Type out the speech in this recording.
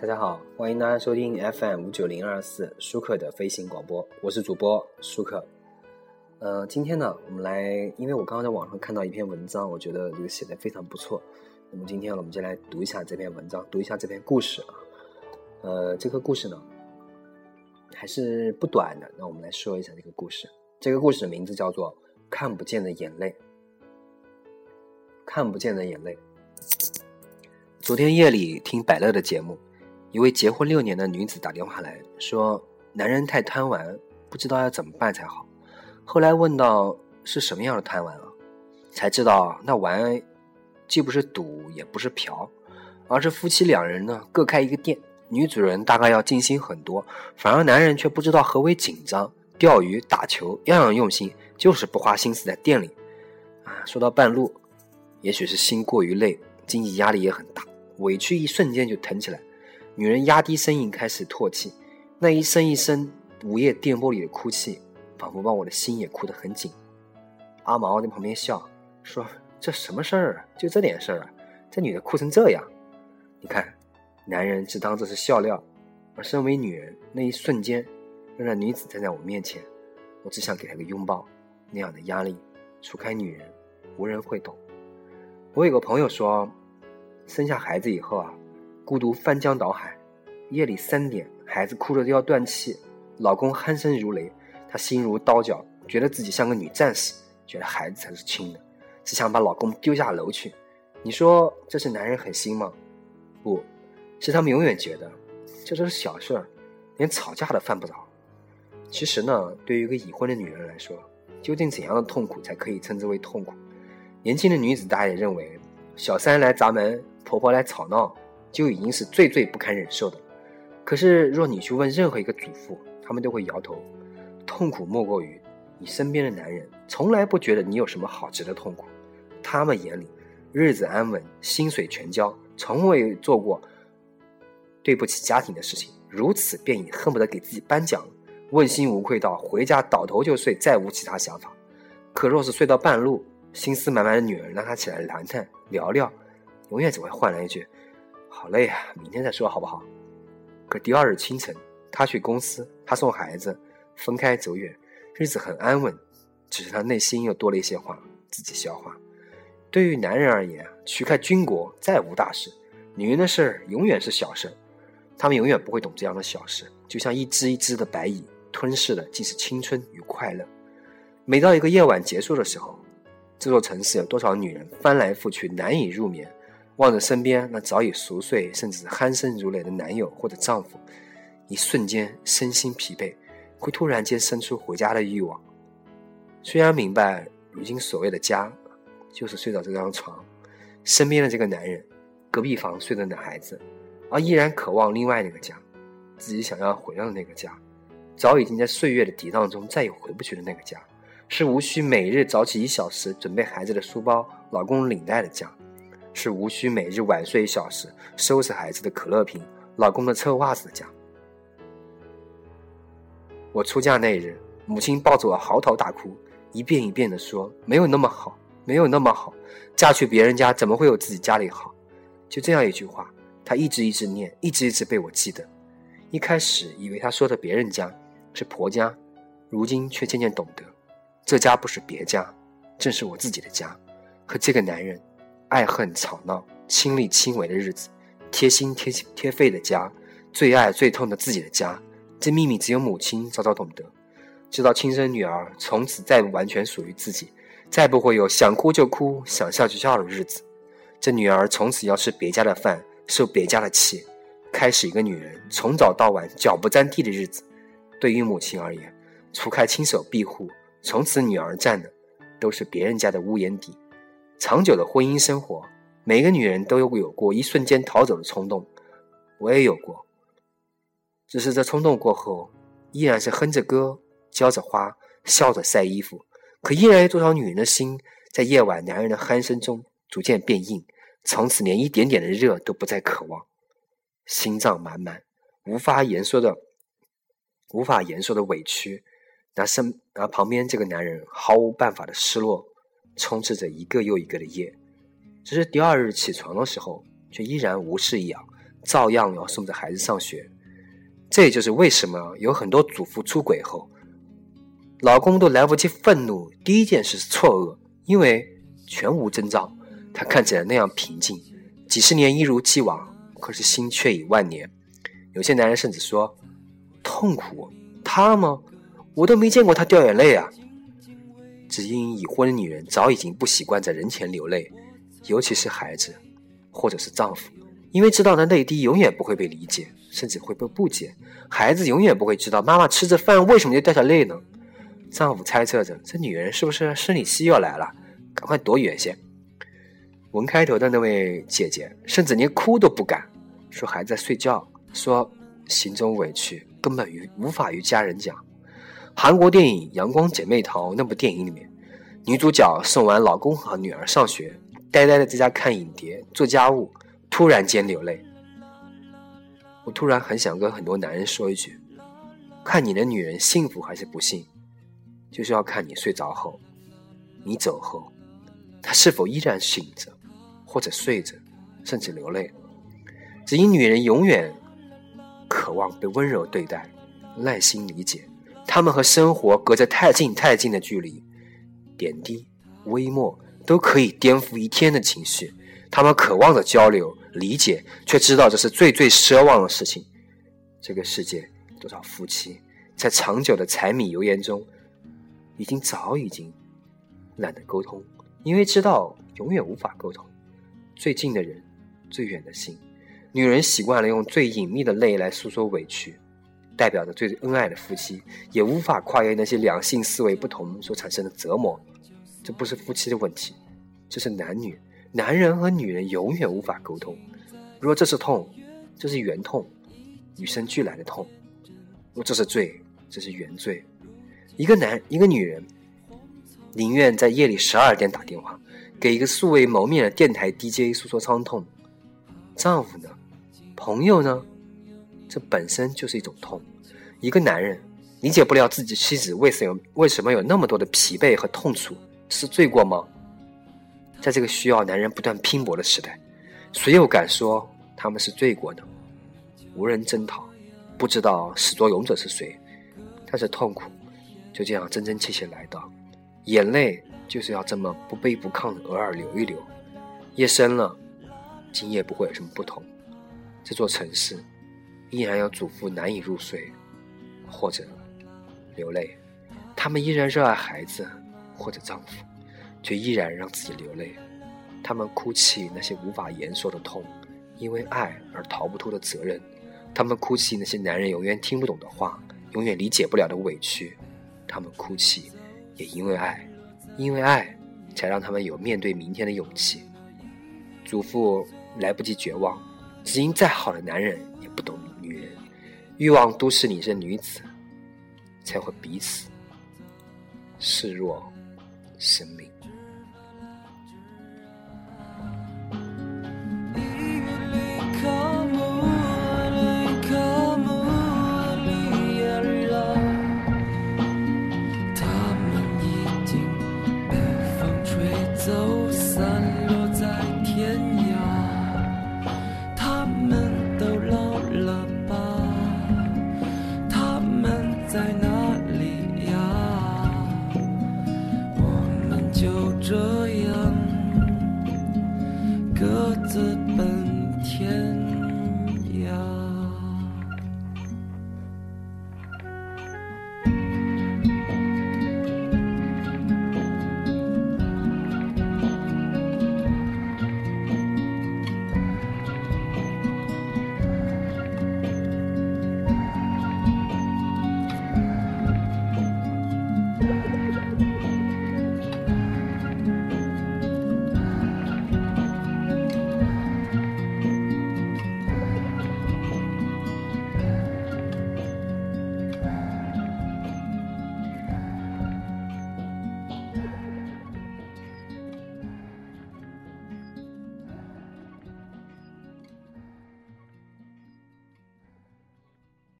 大家好，欢迎大家收听 FM 五九零二四舒克的飞行广播，我是主播舒克。呃，今天呢，我们来，因为我刚刚在网上看到一篇文章，我觉得这个写的非常不错。那么今天我们就来读一下这篇文章，读一下这篇故事啊。呃，这个故事呢还是不短的，那我们来说一下这个故事。这个故事的名字叫做《看不见的眼泪》。看不见的眼泪。昨天夜里听百乐的节目。一位结婚六年的女子打电话来说：“男人太贪玩，不知道要怎么办才好。”后来问到是什么样的贪玩啊，才知道那玩既不是赌也不是嫖，而是夫妻两人呢各开一个店。女主人大概要尽心很多，反而男人却不知道何为紧张。钓鱼、打球，样样用心，就是不花心思在店里。啊，说到半路，也许是心过于累，经济压力也很大，委屈一瞬间就疼起来。女人压低声音开始唾弃，那一声一声午夜电波里的哭泣，仿佛把我的心也哭得很紧。阿毛在旁边笑说：“这什么事儿啊？就这点事儿啊？这女的哭成这样？你看，男人只当这是笑料，而身为女人，那一瞬间，让那女子站在我面前，我只想给她个拥抱。那样的压力，除开女人，无人会懂。我有个朋友说，生下孩子以后啊。”孤独翻江倒海，夜里三点，孩子哭着都要断气，老公鼾声如雷，她心如刀绞，觉得自己像个女战士，觉得孩子才是亲的，只想把老公丢下楼去。你说这是男人狠心吗？不是，他们永远觉得这都是小事儿，连吵架都犯不着。其实呢，对于一个已婚的女人来说，究竟怎样的痛苦才可以称之为痛苦？年轻的女子大家也认为，小三来砸门，婆婆来吵闹。就已经是最最不堪忍受的。可是，若你去问任何一个主妇，他们都会摇头。痛苦莫过于你身边的男人从来不觉得你有什么好值得痛苦。他们眼里，日子安稳，薪水全交，从未做过对不起家庭的事情，如此便已恨不得给自己颁奖，问心无愧到回家倒头就睡，再无其他想法。可若是睡到半路，心思满满的女人让他起来谈谈聊聊，永远只会换来一句。好累啊，明天再说好不好？可第二日清晨，他去公司，他送孩子，分开走远，日子很安稳。只是他内心又多了一些话，自己消化。对于男人而言，除开军国，再无大事。女人的事儿永远是小事，他们永远不会懂这样的小事。就像一只一只的白蚁，吞噬的既是青春与快乐。每到一个夜晚结束的时候，这座城市有多少女人翻来覆去，难以入眠？望着身边那早已熟睡甚至鼾声如雷的男友或者丈夫，一瞬间身心疲惫，会突然间生出回家的欲望。虽然明白如今所谓的家，就是睡到这张床，身边的这个男人，隔壁房睡着的孩子，而依然渴望另外那个家，自己想要回到的那个家，早已经在岁月的涤荡中再也回不去的那个家，是无需每日早起一小时准备孩子的书包、老公领带的家。是无需每日晚睡一小时收拾孩子的可乐瓶、老公的臭袜子的家。我出嫁那日，母亲抱着我嚎啕大哭，一遍一遍的说：“没有那么好，没有那么好，嫁去别人家怎么会有自己家里好？”就这样一句话，她一直一直念，一直一直被我记得。一开始以为她说的别人家是婆家，如今却渐渐懂得，这家不是别家，正是我自己的家，和这个男人。爱恨吵闹、亲力亲为的日子，贴心贴贴肺的家，最爱最痛的自己的家，这秘密只有母亲早早懂得，知道亲生女儿从此再不完全属于自己，再不会有想哭就哭、想笑就笑的日子。这女儿从此要吃别家的饭，受别家的气，开始一个女人从早到晚脚不沾地的日子。对于母亲而言，除开亲手庇护，从此女儿站的都是别人家的屋檐底。长久的婚姻生活，每个女人都有有过一瞬间逃走的冲动，我也有过。只是这冲动过后，依然是哼着歌，浇着花，笑着晒衣服。可依然有多少女人的心，在夜晚男人的鼾声中逐渐变硬，从此连一点点的热都不再渴望，心脏满满，无法言说的，无法言说的委屈，拿身拿旁边这个男人毫无办法的失落。充斥着一个又一个的夜，只是第二日起床的时候，却依然无事一样，照样要送着孩子上学。这也就是为什么有很多祖父出轨后，老公都来不及愤怒，第一件事是错愕，因为全无征兆。他看起来那样平静，几十年一如既往，可是心却已万年。有些男人甚至说：“痛苦，他吗？我都没见过他掉眼泪啊。”只因已婚的女人早已经不习惯在人前流泪，尤其是孩子，或者是丈夫，因为知道的泪滴永远不会被理解，甚至会被不解。孩子永远不会知道妈妈吃着饭为什么就掉下泪呢？丈夫猜测着这女人是不是生理期要来了，赶快躲远些。文开头的那位姐姐甚至连哭都不敢，说孩子在睡觉，说心中委屈根本与无法与家人讲。韩国电影《阳光姐妹淘》那部电影里面，女主角送完老公和女儿上学，呆呆的在家看影碟、做家务，突然间流泪。我突然很想跟很多男人说一句：看你的女人幸福还是不幸，就是要看你睡着后，你走后，她是否依然醒着，或者睡着，甚至流泪。只因女人永远渴望被温柔对待，耐心理解。他们和生活隔着太近太近的距离，点滴、微末都可以颠覆一天的情绪。他们渴望着交流、理解，却知道这是最最奢望的事情。这个世界，多少夫妻在长久的柴米油盐中，已经早已经懒得沟通，因为知道永远无法沟通。最近的人，最远的心。女人习惯了用最隐秘的泪来诉说委屈。代表着最恩爱的夫妻，也无法跨越那些两性思维不同所产生的折磨。这不是夫妻的问题，这是男女、男人和女人永远无法沟通。如果这是痛，这是原痛，与生俱来的痛；如果这是罪，这是原罪。一个男，一个女人，宁愿在夜里十二点打电话给一个素未谋面的电台 DJ 诉说伤痛。丈夫呢？朋友呢？这本身就是一种痛。一个男人理解不了自己妻子为什么为什么有那么多的疲惫和痛楚，是罪过吗？在这个需要男人不断拼搏的时代，谁又敢说他们是罪过呢？无人征讨，不知道始作俑者是谁。但是痛苦就这样真真切切来到，眼泪就是要这么不卑不亢的偶尔流一流。夜深了，今夜不会有什么不同。这座城市。依然有祖父难以入睡，或者流泪；他们依然热爱孩子或者丈夫，却依然让自己流泪。他们哭泣那些无法言说的痛，因为爱而逃不脱的责任；他们哭泣那些男人永远听不懂的话，永远理解不了的委屈；他们哭泣，也因为爱，因为爱，才让他们有面对明天的勇气。祖父来不及绝望，只因再好的男人。欲望都市里这女子，才会彼此视若生命。这